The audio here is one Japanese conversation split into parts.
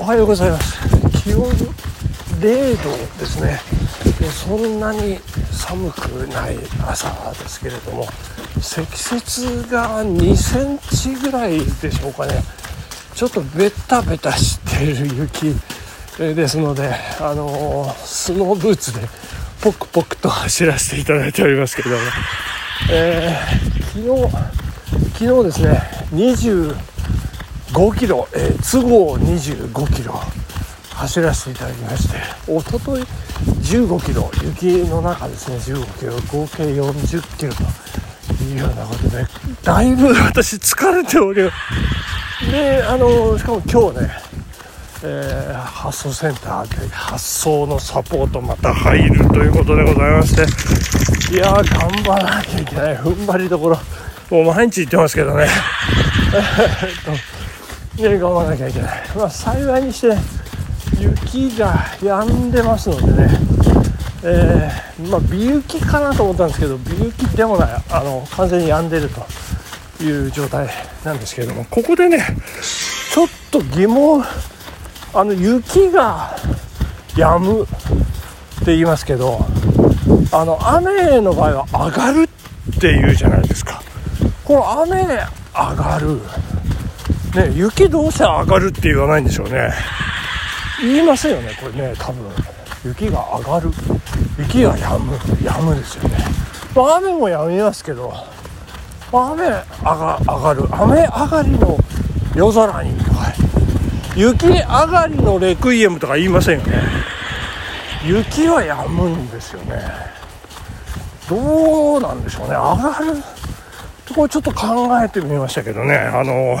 おはようございます。気温0度ですね。そんなに寒くない朝ですけれども積雪が2センチぐらいでしょうかね。ちょっとベタベタしている雪ですのであのスノーブーツでポクポクと走らせていただいておりますけれども、えー、昨日昨日ですね5キロ、えー、都合25キロ走らせていただきましておととい15キロ雪の中ですね15キロ合計40キロというようなことでだいぶ私疲れておりであのしかも今日ね、えー、発送センターで発送のサポートまた入るということでございましていや頑張らなきゃいけない踏ん張りどころもう毎日言ってますけどねえっとね。頑張らなきゃいけない。まあ幸いにして雪が止んでますのでね、えー、まあ、微雪かなと思ったんですけど微雪でもないあの完全に止んでるという状態なんですけれども。ここでねちょっと疑問。あの雪が止むって言いますけどあの雨の場合は上がるっていうじゃないですか。この雨上がる。ね雪どうして上がるって言わないんでしょうね。言いませんよねこれね多分。雪が上がる。雪が止む止むですよね、まあ、雨も止みますけど、まあ、雨上が上がる。雨上がりの夜空にとか雪上がりのレクイエムとか言いませんよね。雪は止むんですよね。どうなんでしょうね。上がる。これちょっと考えてみましたけどね。あの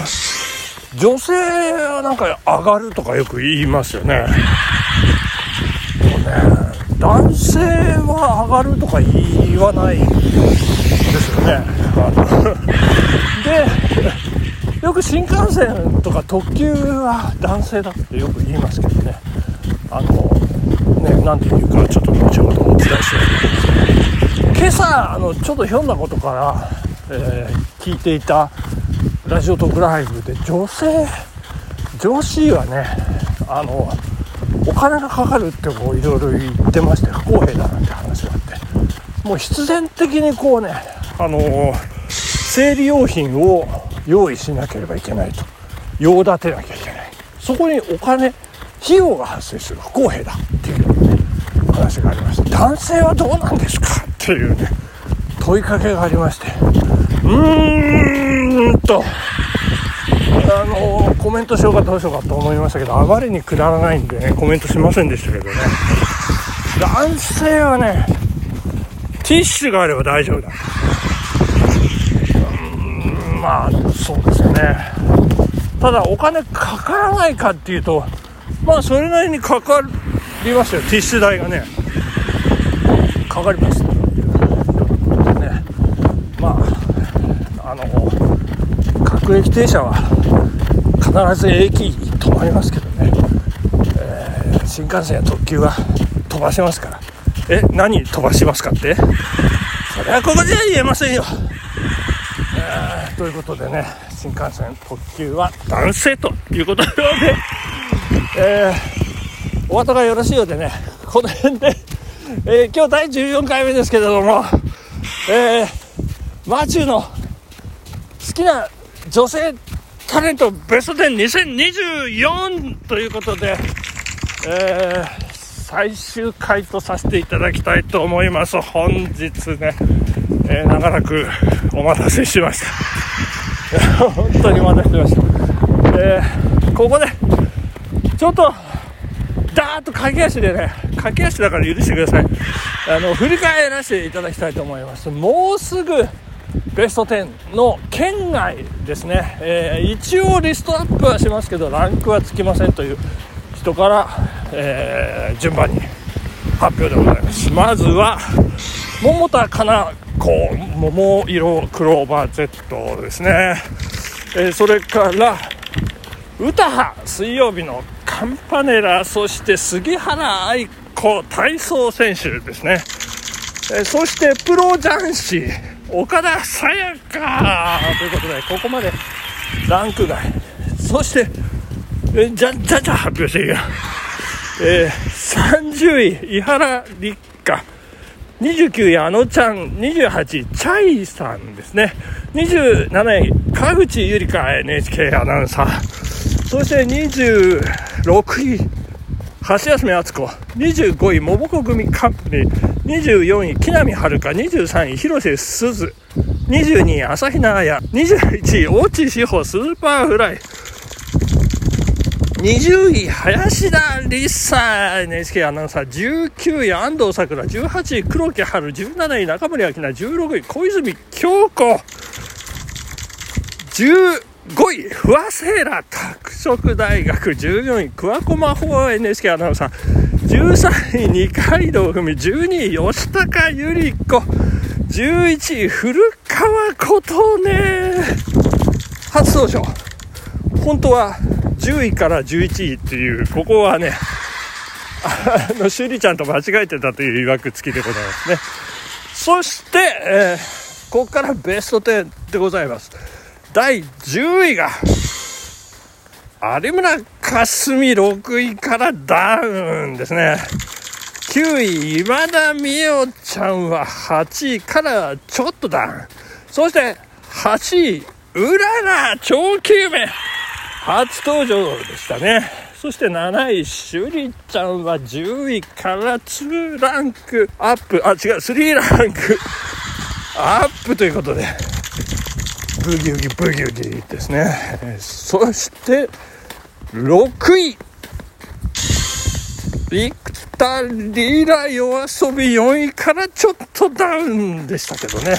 女性はなんか上がるとかよく言いますよね。もうね男性は上がるとか言わないですよね。でよく新幹線とか特急は男性だってよく言いますけどねあのね何て言うかちょっと後ほどお伝えして今朝あのちょっとひょんなことから、えー、聞いていたラジオトークライブで女性女子はねあのお金がかかるってこういろいろ言ってまして不公平だなんて話があって。もう必然的にこうねあの生理用品を用意しなければいけないと。用立てなきゃいけない。そこにお金費用が発生する。不公平だっていうね話がありました男性はどうなんですかっていうね問いかけがありまして。うーん。と。あのコメントしようかどうしようかと思いましたけどあまりにくだらないんでねコメントしませんでしたけどね。男性はねティッシュがあれば大丈夫だ。うんまあそうですよね。ただお金かからないかっていうとまあそれなりにかかりますよ。ティッシュ代がね。かかりますねまああの各駅停車は必ず駅に止まりますけどね、えー、新幹線や特急は飛ばしますから。え何飛ばしますかって？それはここでは言えませんよ、え、ということでね新幹線特急は男性ということで、えー、お後がよろしいようでねこの辺で、えー、今日第14回目ですけれども、えー、マチューの好きな女性タレントベスト102024ということで、えー、最終回とさせていただきたいと思います。本日ね、えー、長らくお待たせしました。本当にお待たせしました。えー、ここで、ちょっと、ダーッと駆け足でね、駆け足だから許してください。あの、振り返らせていただきたいと思います。もうすぐ、ベスト10の県外ですね、えー、一応リストアップはしますけどランクはつきませんという人から、えー、順番に発表でございます。まずは桃田かな子。桃色クローバー Z ですね、えー、それから歌羽水曜日のカンパネラそして杉原愛子体操選手ですね、えそしてプロ雀士。岡田沙耶香。ということでここまでランク外。そしてえじゃじゃじゃ発表していいよ、えー、30位伊原立花。29位あのちゃん。28位チャイさんですね。27位川口ゆりか NHK アナウンサー。そして26位箸休め敦子。25位モモコグミカンパニー24位木南遥23位広瀬すず22位朝比奈彩21位大地志保スーパーフライ20位、林田理沙 NHK アナウンサー、19位、安藤サクラ、18位、黒木華、17位、中森明菜、16位、小泉今日子、15位、不破聖衣来、拓殖大学、14位、桑子真帆 NHK アナウンサー、13位、二階堂ふみ、12位、吉高由里子、11位、古川琴音、初登場。本当は10位から11位っていう、ここはね、あの、しゅりちゃんと間違えてたという曰く付きでございますね。そして、えー、ここからベスト10でございます。第10位が、有村架純6位からダウンですね。9位、今田美桜ちゃんは8位からちょっとダウン。そして8位、うらら超級名。初登場でしたねそして7位しゅりちゃんは10位から2ランクアップあ違う3ランクアップということでブギウギブギウギですねそして6位ビクタリーラ夜遊び4位からちょっとダウンでしたけどね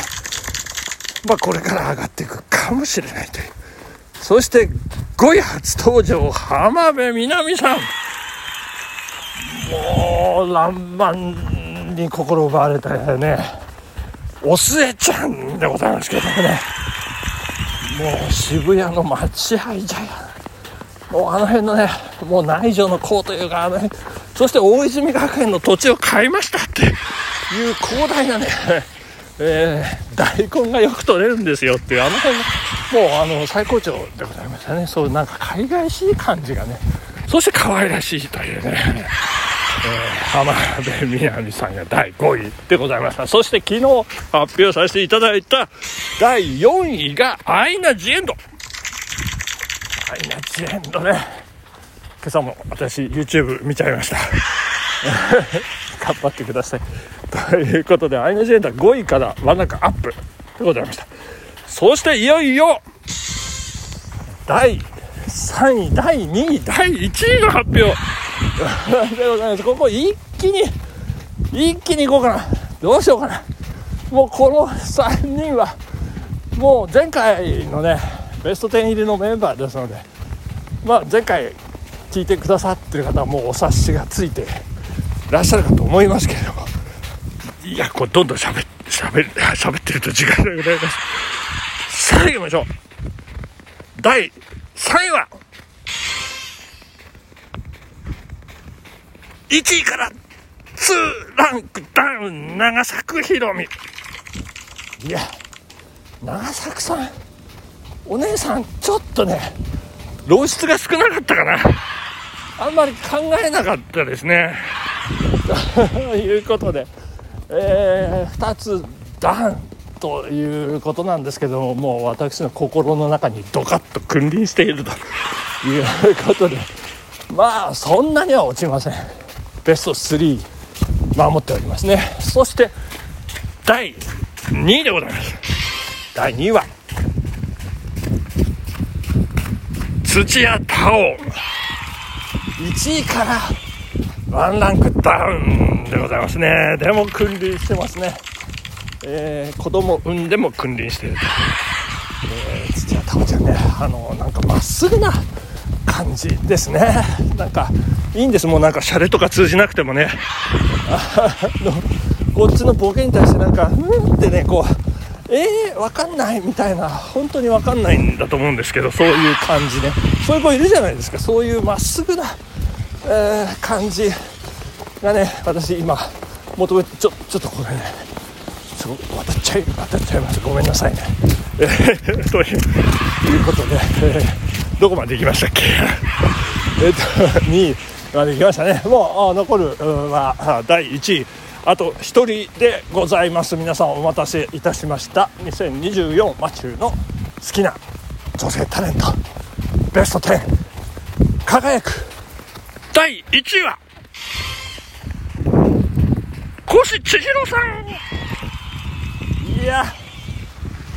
まあこれから上がっていくかもしれないというそして5位初登場、浜辺美波さん。もう、爛漫に心奪われたよね。おすえちゃんでございますけどもね。もう渋谷の待合じゃや。もうあの辺のね、もう内情の子というか、あの辺、そして大泉学園の土地を買いましたっていう広大なね、えー、大根がよく取れるんですよっていう、あの辺の、もうあの最高潮でございましたね。そうなんか海外しい感じがね。そして可愛らしいというね、えー、浜辺美波さんが第5位でございました。そして昨日発表させていただいた第4位がアイナ・ジ・エンド。アイナ・ジ・エンドね。今朝も私 YouTube 見ちゃいました。頑張ってください。ということでアイナ・ジ・エンドは5位からワンランクアップでございました。そしていよいよ第3位第2位第1位の発表でございます。ここ一気に一気にいこうかな。どうしようかな。もうこの3人はもう前回のねベスト10入りのメンバーですのでまあ前回聞いてくださってる方はもうお察しがついてらっしゃるかと思いますけれども。いやこれどんどんしゃべしゃべしゃべってると時間がなくなりますさあ行きましょう第3位は1位から2ランクダウン長作ひろみいや長作さんお姉さんちょっとね露出が少なかったかな。あんまり考えなかったですね。と いうことで、えー、2つダウンということなんですけどももう私の心の中にドカッと君臨していると。いうことでまあそんなには落ちません。ベスト3守っておりますね。そして第2位でございます。第2位は土屋太鳳。1位から。ワンランクダウンでございますね。でも君臨してますね。えー、子供産んでも君臨している。と、えー、土屋太鳳ちゃんね。あのなんかまっすぐな感じですね。なんかいいんです。もうなんかシャレとか通じなくてもね。あのこっちのボケに対してなんかうんってねこうえー、わかんないみたいな。本当にわかんないんだと思うんですけどそういう感じねそういう子いるじゃないですか。そういうまっすぐな、えー、感じがね私今求めてちょちょっとこれねそう渡っちゃい渡っちゃいます。ごめんなさいね、えー、ということで、えー、どこまで行きましたっけ？えっと2位まで行きましたね。もう残るは、第1位。あと1人でございます。皆さんお待たせいたしました。2024マチューの好きな女性タレント。ベスト10輝く第1位は越千尋さん。いや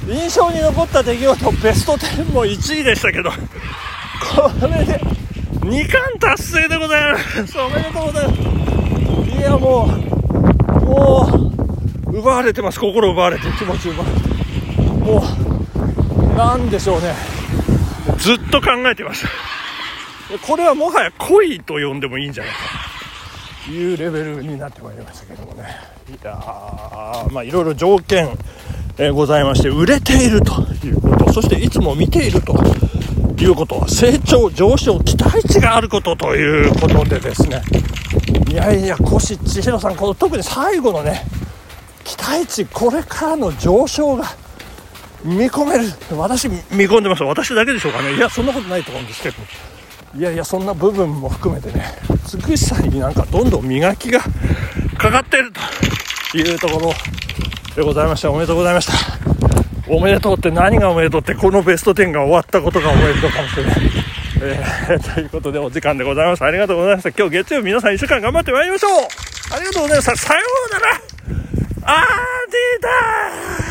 印象に残った出来事ベスト10も1位でしたけどこれで2冠達成でございます。おめでとうございます。いやもうもう奪われてます。心奪われて気持ち奪われてもうなんでしょうね。ずっと考えてましたこれはもはや恋と呼んでもいいんじゃないか。というレベルになってまいりましたけどもね。いやまあいろいろ条件、えー、ございまして売れているということ。そしていつも見ているということ。は成長上昇期待値があることということでですねいやいや越千尋さんこの特に最後のね期待値これからの上昇が見込める。私見込んでます私だけでしょうかね。いやそんなことないと思うんですけど。いやいやそんな部分も含めてね美しさになんかどんどん磨きがかかっているというところでございました。おめでとうございました。おめでとうって何がおめでとうってこのベスト10が終わったことがおめでとうかもしれない、えー、ということでお時間でございましたありがとうございました。今日月曜日皆さん1週間頑張ってまいりましょう。ありがとうございましたさようなら。あーデー。